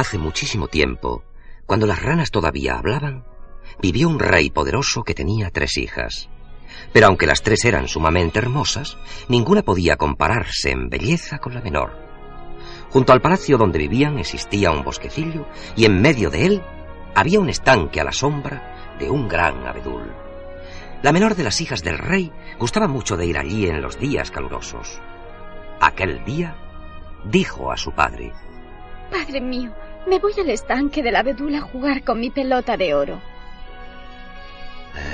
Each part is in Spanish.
Hace muchísimo tiempo, cuando las ranas todavía hablaban, vivió un rey poderoso que tenía tres hijas. Pero aunque las tres eran sumamente hermosas, ninguna podía compararse en belleza con la menor. Junto al palacio donde vivían existía un bosquecillo y en medio de él había un estanque a la sombra de un gran abedul. La menor de las hijas del rey gustaba mucho de ir allí en los días calurosos. Aquel día dijo a su padre, Padre mío, me voy al estanque del abedul a jugar con mi pelota de oro.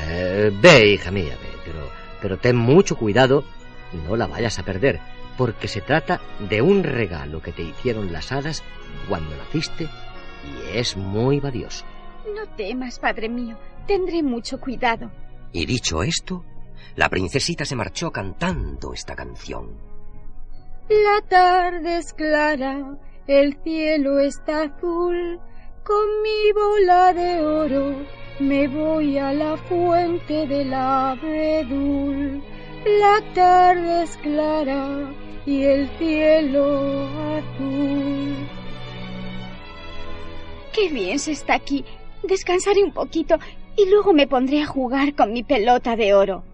Eh, ve, hija mía, ve, pero, pero ten mucho cuidado y no la vayas a perder, porque se trata de un regalo que te hicieron las hadas cuando naciste y es muy valioso. No temas, padre mío, tendré mucho cuidado. Y dicho esto, la princesita se marchó cantando esta canción. La tarde es clara, el cielo está azul, con mi bola de oro me voy a la fuente del abedul. La tarde es clara y el cielo azul. Qué bien se está aquí. Descansaré un poquito y luego me pondré a jugar con mi pelota de oro.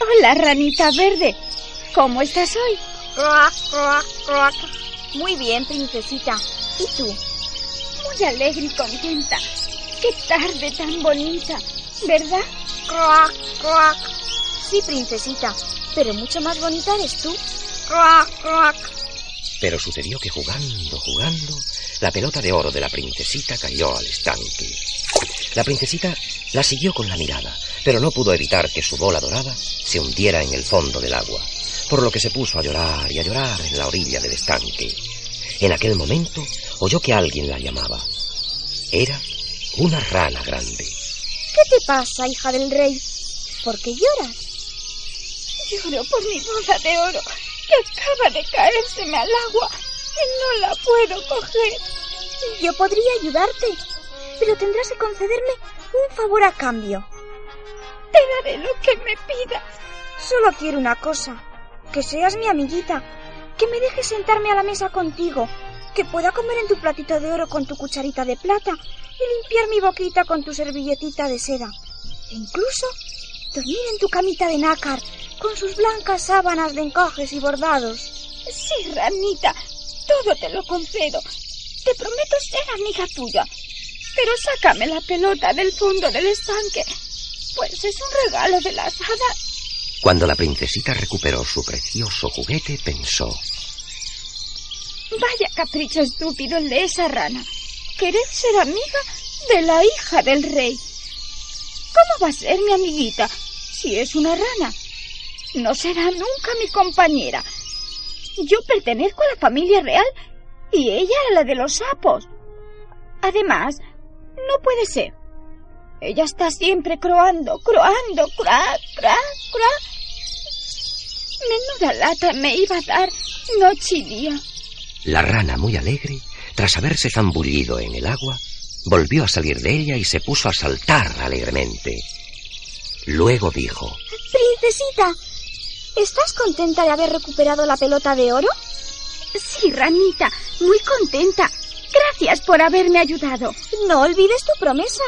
Hola, ranita verde. ¿Cómo estás hoy? Muy bien, princesita. ¿Y tú? Muy alegre y contenta. Qué tarde tan bonita, ¿verdad? Croac, croac. Sí, princesita, pero mucho más bonita eres tú. Croac, croac. Pero sucedió que jugando, jugando, la pelota de oro de la princesita cayó al estanque. La princesita la siguió con la mirada, pero no pudo evitar que su bola dorada se hundiera en el fondo del agua, por lo que se puso a llorar y a llorar en la orilla del estanque. En aquel momento oyó que alguien la llamaba. Era una rana grande. ¿Qué te pasa, hija del rey? ¿Por qué lloras? Lloro por mi bola de oro, que acaba de caérseme al agua y no la puedo coger. Yo podría ayudarte, pero tendrás que concederme un favor a cambio. Te daré lo que me pidas. Solo quiero una cosa, que seas mi amiguita, que me dejes sentarme a la mesa contigo, que pueda comer en tu platito de oro con tu cucharita de plata y limpiar mi boquita con tu servilletita de seda. E incluso dormir en tu camita de nácar con sus blancas sábanas de encajes y bordados. Sí, ranita, todo te lo concedo. Te prometo ser amiga tuya. Pero sácame la pelota del fondo del estanque, pues es un regalo de las hadas. Cuando la princesita recuperó su precioso juguete, pensó, Vaya capricho estúpido el de esa rana. Querer ser amiga de la hija del rey. ¿Cómo va a ser mi amiguita si es una rana? No será nunca mi compañera. Yo pertenezco a la familia real y ella a la de los sapos. Además, no puede ser. Ella está siempre croando, croando, crac, crac, crac. Menuda lata me iba a dar noche y día. La rana, muy alegre, tras haberse zambullido en el agua, volvió a salir de ella y se puso a saltar alegremente. Luego dijo, Princesita, ¿estás contenta de haber recuperado la pelota de oro? Sí, ranita, muy contenta. Gracias por haberme ayudado. No olvides tu promesa.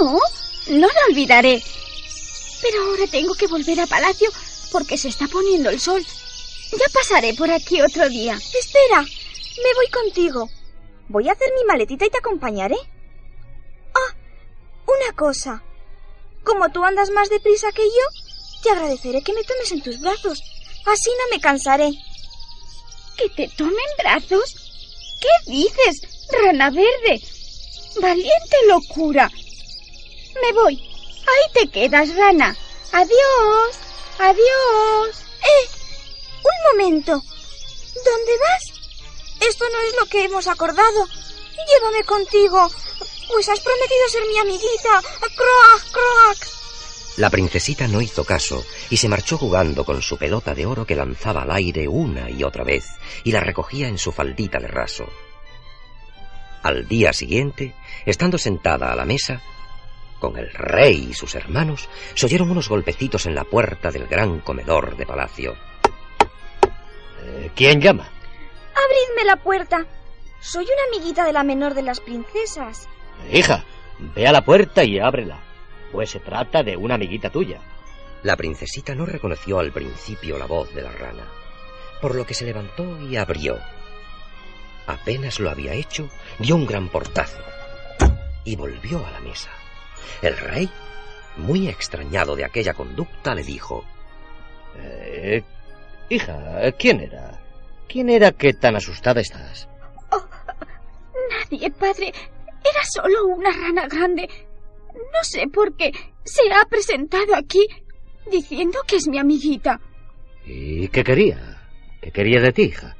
No, no la olvidaré. Pero ahora tengo que volver a palacio porque se está poniendo el sol. Ya pasaré por aquí otro día. Espera, me voy contigo. Voy a hacer mi maletita y te acompañaré. Ah, una cosa. Como tú andas más deprisa que yo, te agradeceré que me tomes en tus brazos. Así no me cansaré. ¿Que te tome en brazos? ¿Qué dices, rana verde? Valiente locura. Me voy. Ahí te quedas, rana. Adiós. Adiós. ¡Eh! Un momento. ¿Dónde vas? Esto no es lo que hemos acordado. Llévame contigo, pues has prometido ser mi amiguita. Croac, croac. La princesita no hizo caso y se marchó jugando con su pelota de oro que lanzaba al aire una y otra vez y la recogía en su faldita de raso. Al día siguiente, estando sentada a la mesa, con el rey y sus hermanos, se oyeron unos golpecitos en la puerta del gran comedor de palacio. Eh, ¿Quién llama? Abridme la puerta. Soy una amiguita de la menor de las princesas. Hija, ve a la puerta y ábrela, pues se trata de una amiguita tuya. La princesita no reconoció al principio la voz de la rana, por lo que se levantó y abrió. Apenas lo había hecho, dio un gran portazo y volvió a la mesa. El rey, muy extrañado de aquella conducta, le dijo eh, Hija, ¿quién era? ¿Quién era que tan asustada estás? Oh, nadie, padre. Era solo una rana grande. No sé por qué se ha presentado aquí diciendo que es mi amiguita. ¿Y qué quería? ¿Qué quería de ti, hija?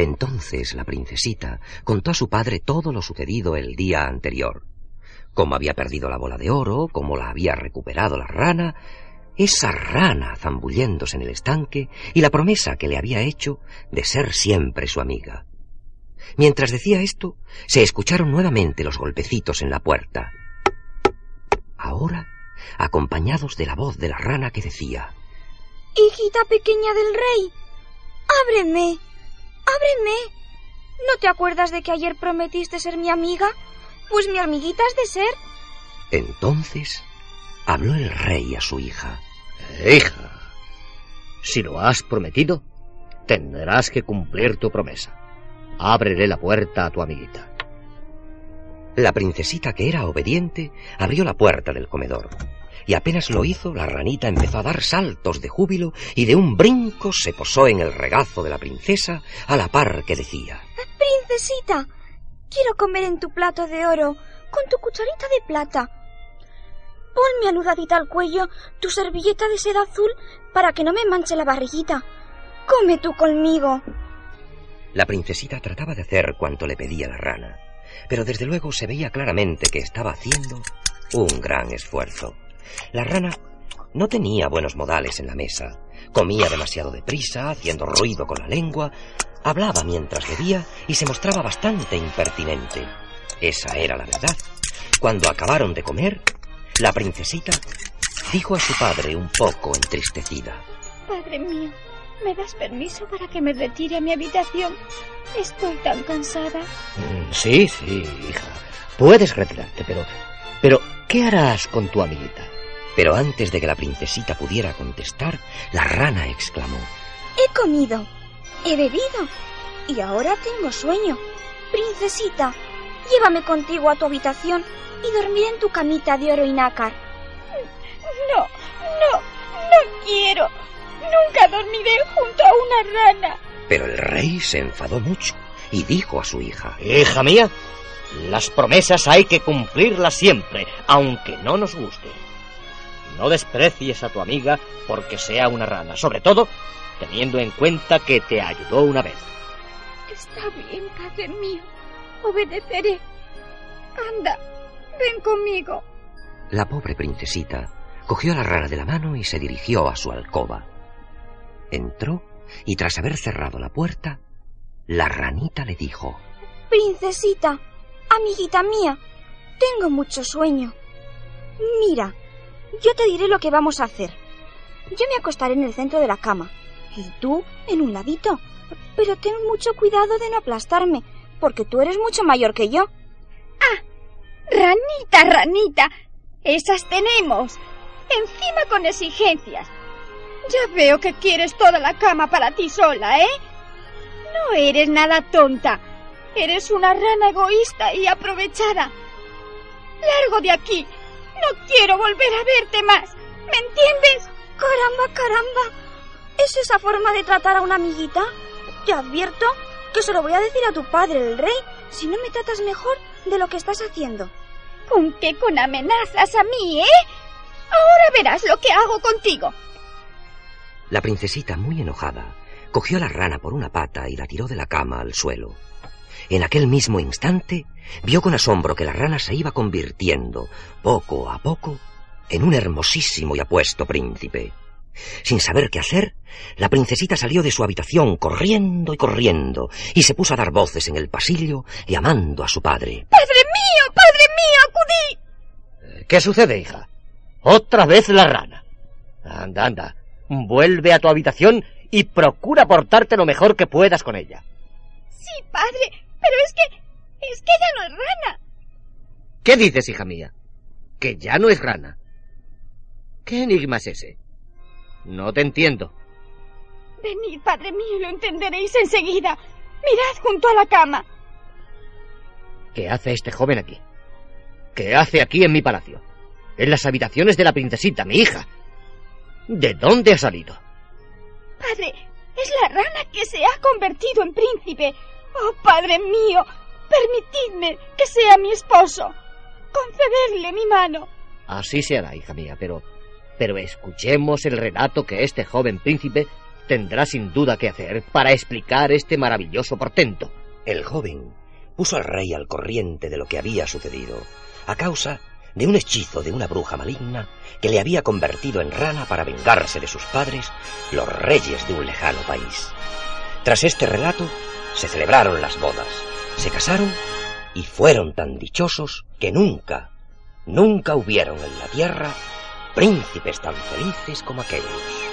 Entonces la princesita contó a su padre todo lo sucedido el día anterior. Cómo había perdido la bola de oro, cómo la había recuperado la rana, esa rana zambulléndose en el estanque y la promesa que le había hecho de ser siempre su amiga. Mientras decía esto, se escucharon nuevamente los golpecitos en la puerta. Ahora, acompañados de la voz de la rana que decía Hijita pequeña del rey, ábreme, ábreme. ¿No te acuerdas de que ayer prometiste ser mi amiga? Pues mi amiguita has de ser. Entonces habló el rey a su hija. Hija, si lo has prometido, tendrás que cumplir tu promesa. Ábrele la puerta a tu amiguita. La princesita, que era obediente, abrió la puerta del comedor. Y apenas lo hizo, la ranita empezó a dar saltos de júbilo y de un brinco se posó en el regazo de la princesa a la par que decía Princesita, quiero comer en tu plato de oro con tu cucharita de plata Ponme anudadita al cuello tu servilleta de seda azul para que no me manche la barriguita. Come tú conmigo. La princesita trataba de hacer cuanto le pedía la rana, pero desde luego se veía claramente que estaba haciendo un gran esfuerzo. La rana no tenía buenos modales en la mesa. Comía demasiado deprisa, haciendo ruido con la lengua, hablaba mientras bebía y se mostraba bastante impertinente. Esa era la verdad. Cuando acabaron de comer, la princesita dijo a su padre un poco entristecida. Padre mío, ¿me das permiso para que me retire a mi habitación? Estoy tan cansada. Mm, sí, sí, hija. Puedes retirarte, pero... Pero, ¿qué harás con tu amiguita? Pero antes de que la princesita pudiera contestar, la rana exclamó. He comido, he bebido y ahora tengo sueño. Princesita, llévame contigo a tu habitación y dormir en tu camita de oro y nácar. No, no, no quiero. Nunca dormiré junto a una rana. Pero el rey se enfadó mucho y dijo a su hija, Hija mía, las promesas hay que cumplirlas siempre, aunque no nos guste. No desprecies a tu amiga porque sea una rana, sobre todo teniendo en cuenta que te ayudó una vez. Está bien, padre mío. Obedeceré. Anda, Ven conmigo. La pobre princesita cogió a la rana de la mano y se dirigió a su alcoba. Entró y tras haber cerrado la puerta, la ranita le dijo Princesita, amiguita mía, tengo mucho sueño. Mira, yo te diré lo que vamos a hacer. Yo me acostaré en el centro de la cama y tú en un ladito. Pero ten mucho cuidado de no aplastarme, porque tú eres mucho mayor que yo. Ah, Ranita, ranita, esas tenemos. Encima con exigencias. Ya veo que quieres toda la cama para ti sola, ¿eh? No eres nada tonta. Eres una rana egoísta y aprovechada. Largo de aquí. No quiero volver a verte más. ¿Me entiendes? Caramba, caramba. ¿Es esa forma de tratar a una amiguita? Te advierto que se lo voy a decir a tu padre, el rey, si no me tratas mejor de lo que estás haciendo. ¿Con qué con amenazas a mí, eh? Ahora verás lo que hago contigo. La princesita, muy enojada, cogió a la rana por una pata y la tiró de la cama al suelo. En aquel mismo instante, vio con asombro que la rana se iba convirtiendo, poco a poco, en un hermosísimo y apuesto príncipe. Sin saber qué hacer, la princesita salió de su habitación corriendo y corriendo y se puso a dar voces en el pasillo llamando a su padre. ¡Padre mío! ¡Padre mío! ¡Acudí! ¿Qué sucede, hija? Otra vez la rana. Anda, anda. Vuelve a tu habitación y procura portarte lo mejor que puedas con ella. Sí, padre. Pero es que... es que ya no es rana. ¿Qué dices, hija mía? Que ya no es rana. ¿Qué enigma es ese? No te entiendo. Venid, padre mío, y lo entenderéis enseguida. Mirad junto a la cama. ¿Qué hace este joven aquí? ¿Qué hace aquí en mi palacio? En las habitaciones de la princesita, mi hija. ¿De dónde ha salido? Padre, es la rana que se ha convertido en príncipe. Oh, padre mío, permitidme que sea mi esposo. Concederle mi mano. Así se hará, hija mía, pero... Pero escuchemos el relato que este joven príncipe tendrá sin duda que hacer para explicar este maravilloso portento. El joven puso al rey al corriente de lo que había sucedido, a causa de un hechizo de una bruja maligna que le había convertido en rana para vengarse de sus padres, los reyes de un lejano país. Tras este relato, se celebraron las bodas, se casaron y fueron tan dichosos que nunca, nunca hubieron en la tierra príncipes tan felices como aquellos.